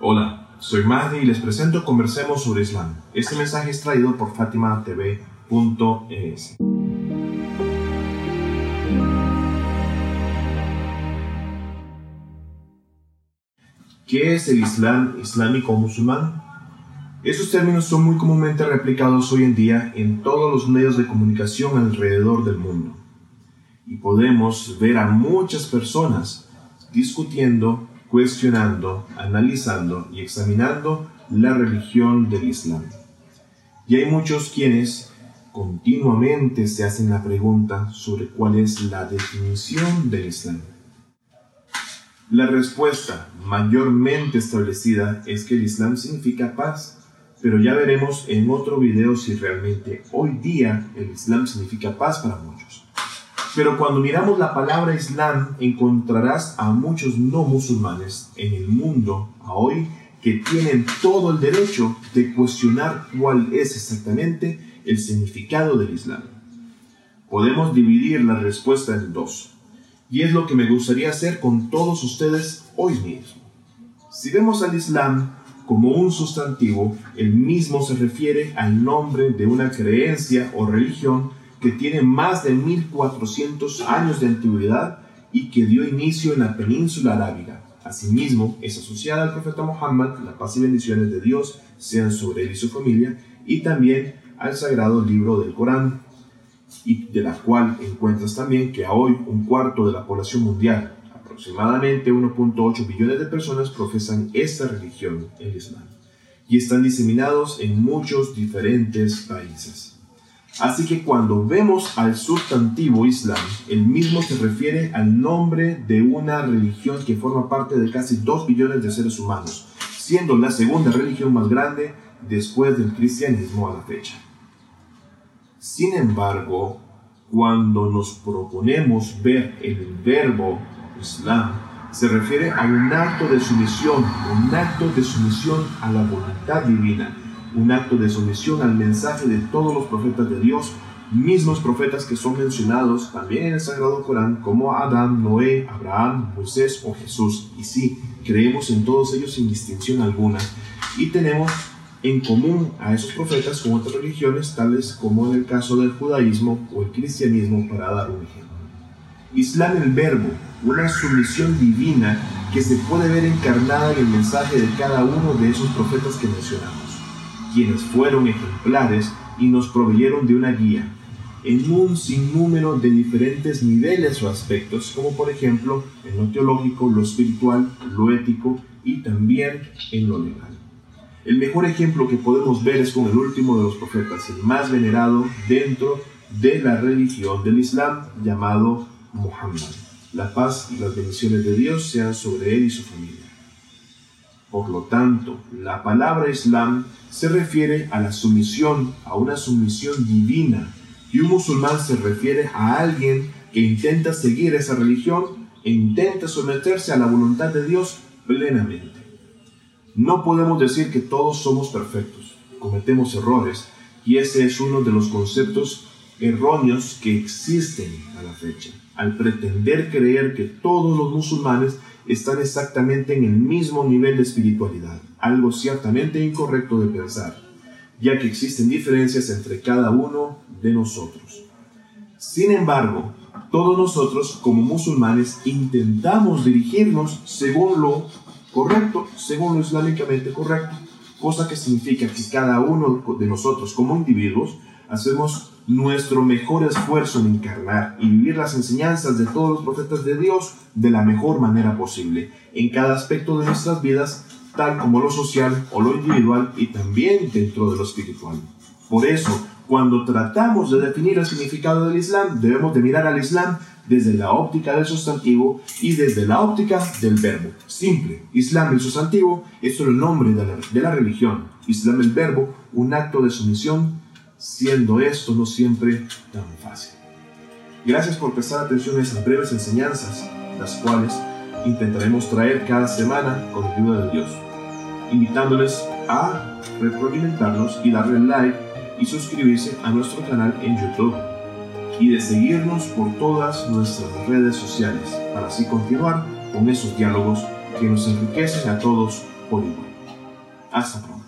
Hola, soy Mahdi y les presento Conversemos sobre Islam. Este mensaje es traído por FatimaTV.es. ¿Qué es el Islam islámico musulmán? Esos términos son muy comúnmente replicados hoy en día en todos los medios de comunicación alrededor del mundo. Y podemos ver a muchas personas discutiendo, cuestionando, analizando y examinando la religión del Islam. Y hay muchos quienes continuamente se hacen la pregunta sobre cuál es la definición del Islam. La respuesta mayormente establecida es que el Islam significa paz pero ya veremos en otro video si realmente hoy día el Islam significa paz para muchos. Pero cuando miramos la palabra Islam, encontrarás a muchos no musulmanes en el mundo hoy que tienen todo el derecho de cuestionar cuál es exactamente el significado del Islam. Podemos dividir la respuesta en dos, y es lo que me gustaría hacer con todos ustedes hoy mismo. Si vemos al Islam como un sustantivo, el mismo se refiere al nombre de una creencia o religión que tiene más de 1400 años de antigüedad y que dio inicio en la península arábiga. Asimismo, es asociada al profeta Muhammad, la paz y bendiciones de Dios sean sobre él y su familia, y también al sagrado libro del Corán, de la cual encuentras también que a hoy un cuarto de la población mundial, Aproximadamente 1.8 billones de personas profesan esta religión, el Islam, y están diseminados en muchos diferentes países. Así que cuando vemos al sustantivo Islam, el mismo se refiere al nombre de una religión que forma parte de casi 2 billones de seres humanos, siendo la segunda religión más grande después del cristianismo a la fecha. Sin embargo, cuando nos proponemos ver el verbo Islam se refiere a un acto de sumisión, un acto de sumisión a la voluntad divina, un acto de sumisión al mensaje de todos los profetas de Dios, mismos profetas que son mencionados también en el Sagrado Corán como Adán, Noé, Abraham, Moisés o Jesús. Y sí, creemos en todos ellos sin distinción alguna. Y tenemos en común a esos profetas con otras religiones, tales como en el caso del judaísmo o el cristianismo, para dar un ejemplo. Islam el verbo, una sumisión divina que se puede ver encarnada en el mensaje de cada uno de esos profetas que mencionamos, quienes fueron ejemplares y nos proveyeron de una guía en un sinnúmero de diferentes niveles o aspectos, como por ejemplo en lo teológico, lo espiritual, lo ético y también en lo legal. El mejor ejemplo que podemos ver es con el último de los profetas, el más venerado dentro de la religión del Islam, llamado Muhammad. La paz y las bendiciones de Dios sean sobre él y su familia. Por lo tanto, la palabra Islam se refiere a la sumisión, a una sumisión divina, y un musulmán se refiere a alguien que intenta seguir esa religión e intenta someterse a la voluntad de Dios plenamente. No podemos decir que todos somos perfectos, cometemos errores, y ese es uno de los conceptos erróneos que existen a la fecha al pretender creer que todos los musulmanes están exactamente en el mismo nivel de espiritualidad, algo ciertamente incorrecto de pensar, ya que existen diferencias entre cada uno de nosotros. Sin embargo, todos nosotros como musulmanes intentamos dirigirnos según lo correcto, según lo islámicamente correcto, cosa que significa que cada uno de nosotros como individuos hacemos nuestro mejor esfuerzo en encarnar y vivir las enseñanzas de todos los profetas de Dios de la mejor manera posible, en cada aspecto de nuestras vidas, tal como lo social o lo individual y también dentro de lo espiritual. Por eso, cuando tratamos de definir el significado del Islam, debemos de mirar al Islam desde la óptica del sustantivo y desde la óptica del verbo. Simple, Islam el sustantivo es solo el nombre de la, de la religión. Islam el verbo, un acto de sumisión siendo esto no siempre tan fácil. Gracias por prestar atención a estas breves enseñanzas, las cuales intentaremos traer cada semana con ayuda de Dios, invitándoles a retroalimentarnos y darle like y suscribirse a nuestro canal en YouTube y de seguirnos por todas nuestras redes sociales para así continuar con esos diálogos que nos enriquecen a todos por igual. Hasta pronto.